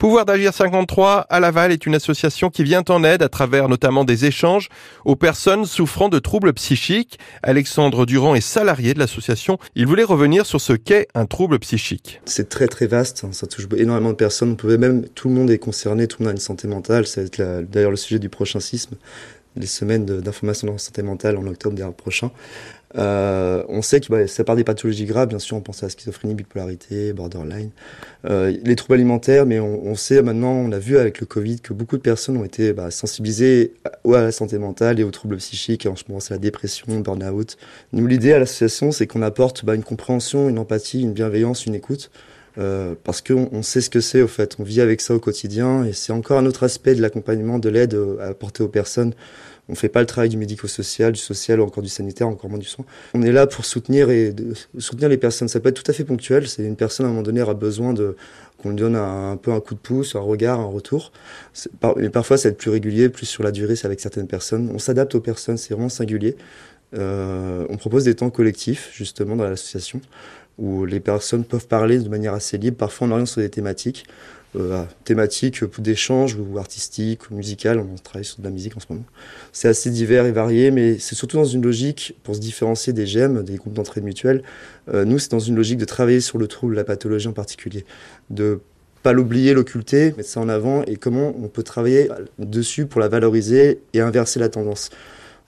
Pouvoir d'agir 53 à Laval est une association qui vient en aide à travers notamment des échanges aux personnes souffrant de troubles psychiques. Alexandre Durand est salarié de l'association. Il voulait revenir sur ce qu'est un trouble psychique. C'est très très vaste, hein. ça touche énormément de personnes. On pouvait même, tout le monde est concerné, tout le monde a une santé mentale. C'est d'ailleurs le sujet du prochain sisme les semaines d'information la santé mentale en octobre prochain. Euh, on sait que bah, ça part des pathologies graves, bien sûr, on pense à la schizophrénie, bipolarité, borderline, euh, les troubles alimentaires, mais on, sait maintenant, on a vu avec le Covid que beaucoup de personnes ont été bah, sensibilisées à, la santé mentale et aux troubles psychiques, et en ce moment c'est la dépression, burn-out. Nous, l'idée à l'association, c'est qu'on apporte bah, une compréhension, une empathie, une bienveillance, une écoute, euh, parce qu'on on sait ce que c'est au fait, on vit avec ça au quotidien et c'est encore un autre aspect de l'accompagnement, de l'aide euh, à apporter aux personnes. On fait pas le travail du médico-social, du social ou encore du sanitaire, encore moins du soin. On est là pour soutenir et soutenir les personnes. Ça peut être tout à fait ponctuel. C'est une personne à un moment donné aura besoin de qu'on lui donne un, peu un coup de pouce, un regard, un retour. mais parfois, ça va être plus régulier, plus sur la durée, c'est avec certaines personnes. On s'adapte aux personnes, c'est vraiment singulier. Euh, on propose des temps collectifs justement dans l'association où les personnes peuvent parler de manière assez libre. Parfois, on oriente sur des thématiques, euh, thématiques d'échange ou artistiques ou musicales. On travaille sur de la musique en ce moment. C'est assez divers et varié, mais c'est surtout dans une logique pour se différencier des GEM, des groupes d'entraide mutuelle. Euh, nous, c'est dans une logique de travailler sur le trouble, la pathologie en particulier, de pas l'oublier, l'occulter, mettre ça en avant et comment on peut travailler dessus pour la valoriser et inverser la tendance.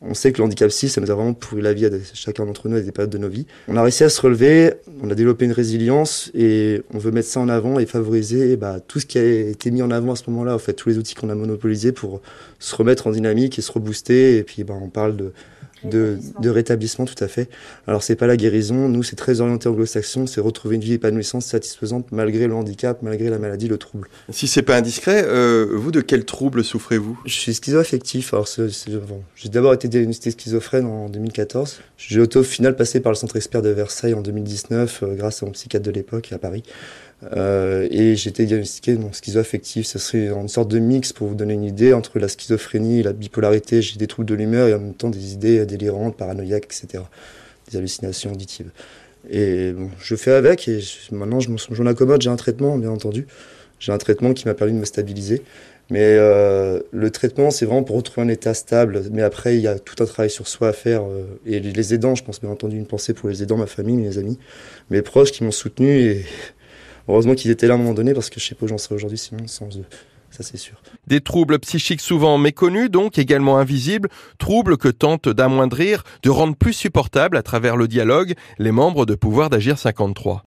On sait que le handicap psy, ça nous a vraiment pourri la vie à chacun d'entre nous à des périodes de nos vies. On a réussi à se relever, on a développé une résilience et on veut mettre ça en avant et favoriser bah, tout ce qui a été mis en avant à ce moment-là, en fait, tous les outils qu'on a monopolisés pour se remettre en dynamique et se rebooster. Et puis, bah, on parle de de, de, rétablissement, tout à fait. Alors, c'est pas la guérison. Nous, c'est très orienté anglo-saxon. C'est retrouver une vie épanouissante, satisfaisante, malgré le handicap, malgré la maladie, le trouble. Si c'est pas indiscret, euh, vous, de quel trouble souffrez-vous? Je suis schizoaffectif. Alors, j'ai d'abord été diagnostiqué schizophrène en 2014. J'ai au final passé par le centre expert de Versailles en 2019, euh, grâce à mon psychiatre de l'époque à Paris. Euh, et j'ai été diagnostiqué mon schizoaffectif. Ce serait une sorte de mix pour vous donner une idée entre la schizophrénie et la bipolarité. J'ai des troubles de l'humeur et en même temps des idées délirantes, paranoïaques, etc. Des hallucinations auditives. Et bon, je fais avec et maintenant je m'en accommode. J'ai un traitement, bien entendu. J'ai un traitement qui m'a permis de me stabiliser. Mais euh, le traitement, c'est vraiment pour retrouver un état stable. Mais après, il y a tout un travail sur soi à faire. Euh, et les aidants, je pense bien entendu une pensée pour les aidants, ma famille, mes amis, mes proches qui m'ont soutenu. Et heureusement qu'ils étaient là à un moment donné parce que je sais pas où j'en serais aujourd'hui sinon sans eux. Des troubles psychiques souvent méconnus, donc également invisibles, troubles que tentent d'amoindrir, de rendre plus supportables à travers le dialogue les membres de Pouvoir d'agir 53.